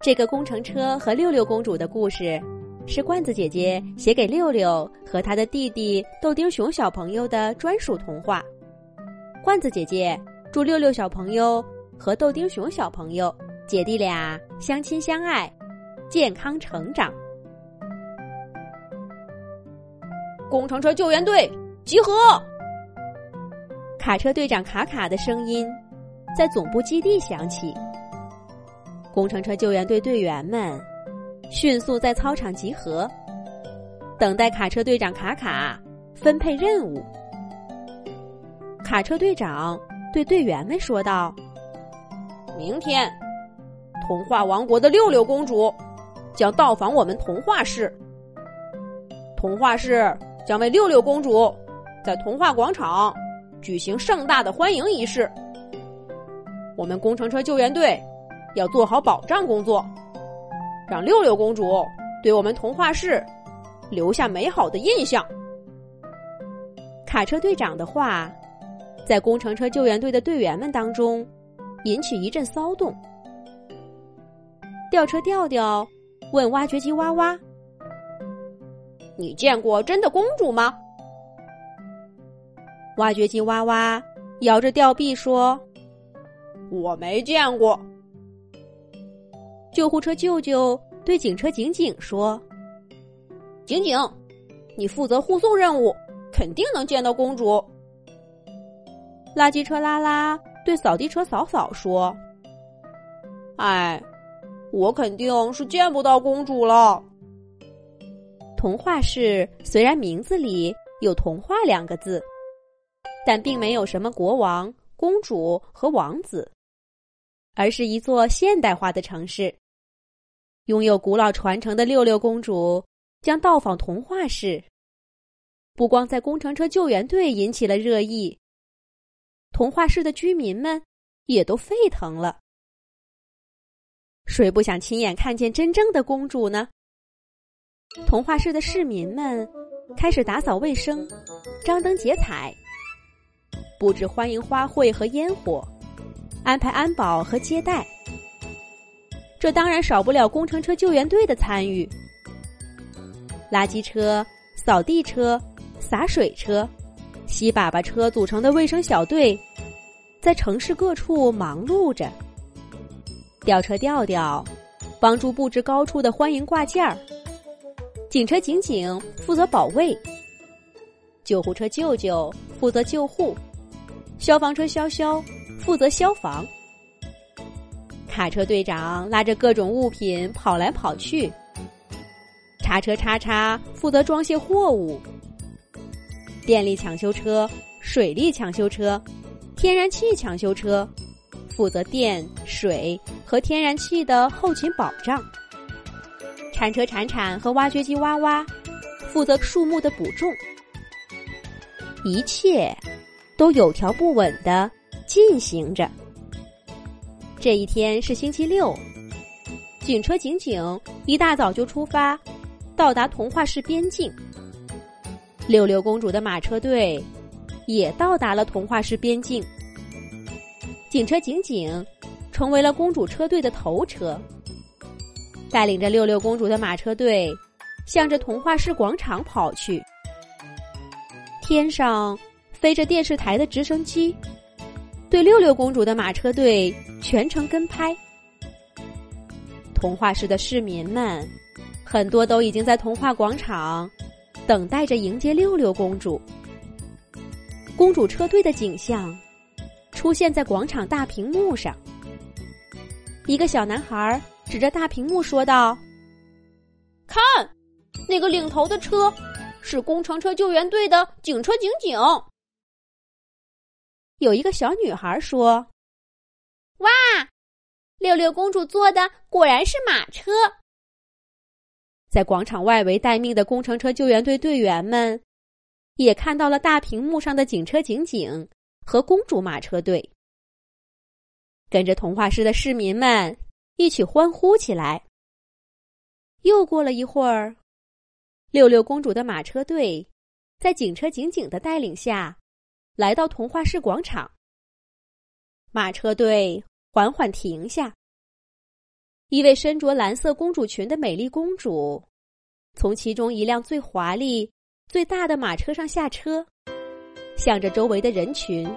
这个工程车和六六公主的故事，是罐子姐姐写给六六和他的弟弟豆丁熊小朋友的专属童话。罐子姐姐祝六六小朋友和豆丁熊小朋友姐弟俩相亲相爱，健康成长。工程车救援队集合！卡车队长卡卡的声音在总部基地响起。工程车救援队队员们迅速在操场集合，等待卡车队长卡卡分配任务。卡车队长对队员们说道：“明天，童话王国的六六公主将到访我们童话市。童话市将为六六公主在童话广场举行盛大的欢迎仪式。我们工程车救援队。”要做好保障工作，让六六公主对我们童话市留下美好的印象。卡车队长的话，在工程车救援队的队员们当中引起一阵骚动。吊车调调问挖掘机哇哇：“你见过真的公主吗？”挖掘机哇哇摇着吊臂说：“我没见过。”救护车舅舅对警车警警说：“警警，你负责护送任务，肯定能见到公主。”垃圾车拉拉对扫地车扫扫说：“哎，我肯定是见不到公主了。”童话市虽然名字里有“童话”两个字，但并没有什么国王、公主和王子。而是一座现代化的城市。拥有古老传承的六六公主将到访童话市，不光在工程车救援队引起了热议，童话市的居民们也都沸腾了。谁不想亲眼看见真正的公主呢？童话市的市民们开始打扫卫生、张灯结彩、布置欢迎花卉和烟火。安排安保和接待，这当然少不了工程车救援队的参与。垃圾车、扫地车、洒水车、吸粑粑车组成的卫生小队，在城市各处忙碌着。吊车调调帮助布置高处的欢迎挂件儿，警车警警负责保卫，救护车舅舅负责救护，消防车潇潇。负责消防，卡车队长拉着各种物品跑来跑去。叉车叉叉负责装卸货物，电力抢修车、水利抢修车、天然气抢修车负责电、水和天然气的后勤保障。铲车铲铲和挖掘机挖挖负责树木的补种。一切都有条不紊的。进行着。这一天是星期六，警车警警一大早就出发，到达童话市边境。六六公主的马车队也到达了童话市边境。警车警警成为了公主车队的头车，带领着六六公主的马车队向着童话市广场跑去。天上飞着电视台的直升机。对六六公主的马车队全程跟拍。童话市的市民们，很多都已经在童话广场等待着迎接六六公主。公主车队的景象出现在广场大屏幕上。一个小男孩指着大屏幕说道：“看，那个领头的车是工程车救援队的警车警警。”有一个小女孩说：“哇，六六公主坐的果然是马车。”在广场外围待命的工程车救援队队员们，也看到了大屏幕上的警车警警和公主马车队，跟着童话市的市民们一起欢呼起来。又过了一会儿，六六公主的马车队在警车警警的带领下。来到童话市广场，马车队缓缓停下。一位身着蓝色公主裙的美丽公主，从其中一辆最华丽、最大的马车上下车，向着周围的人群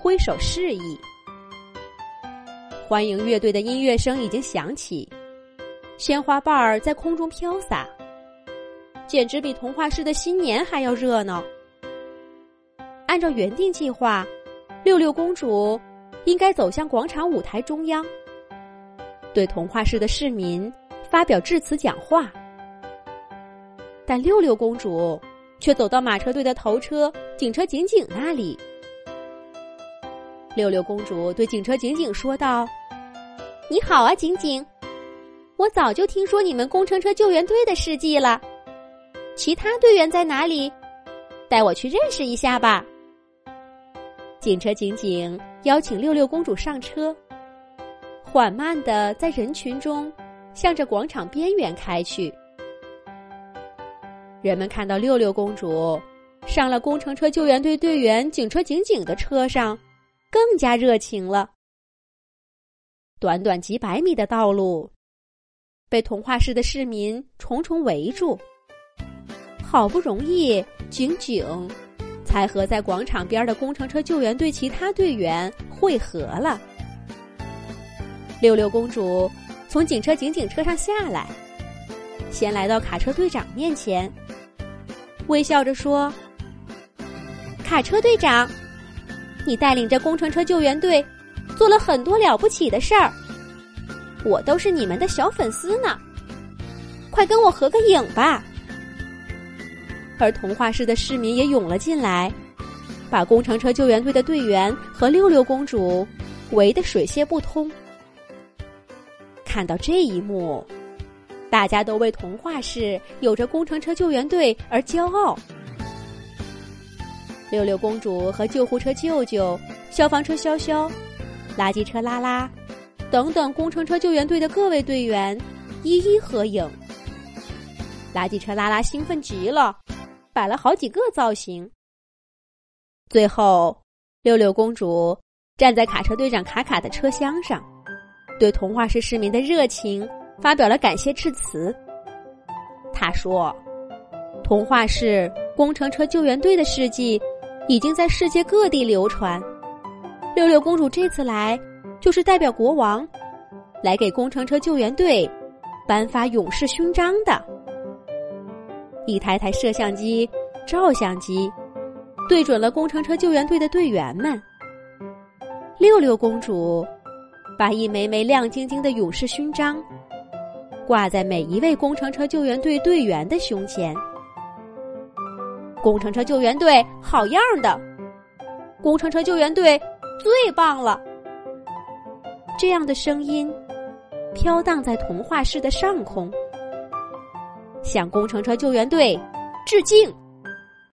挥手示意。欢迎乐队的音乐声已经响起，鲜花瓣儿在空中飘洒，简直比童话市的新年还要热闹。按照原定计划，六六公主应该走向广场舞台中央。对童话市的市民发表致辞讲话，但六六公主却走到马车队的头车警车警警那里。六六公主对警车警警说道：“你好啊，警警！我早就听说你们工程车救援队的事迹了。其他队员在哪里？带我去认识一下吧。”警车警警邀请六六公主上车。缓慢的在人群中，向着广场边缘开去。人们看到六六公主上了工程车救援队队员警车警警的车上，更加热情了。短短几百米的道路，被童话市的市民重重围住。好不容易，警警才和在广场边的工程车救援队其他队员汇合了。六六公主从警车警警车上下来，先来到卡车队长面前，微笑着说：“卡车队长，你带领着工程车救援队做了很多了不起的事儿，我都是你们的小粉丝呢，快跟我合个影吧。”而童话市的市民也涌了进来，把工程车救援队的队员和六六公主围得水泄不通。看到这一幕，大家都为童话市有着工程车救援队而骄傲。六六公主和救护车舅舅、消防车潇潇、垃圾车拉拉等等工程车救援队的各位队员一一合影。垃圾车拉拉兴奋极了，摆了好几个造型。最后，六六公主站在卡车队长卡卡的车厢上。对童话市市民的热情发表了感谢致辞。他说：“童话市工程车救援队的事迹已经在世界各地流传。六六公主这次来，就是代表国王来给工程车救援队颁发勇士勋章的。一台台摄像机、照相机对准了工程车救援队的队员们。六六公主。”把一枚枚亮晶晶的勇士勋章挂在每一位工程车救援队队员的胸前。工程车救援队好样的！工程车救援队最棒了！这样的声音飘荡在童话市的上空，向工程车救援队致敬。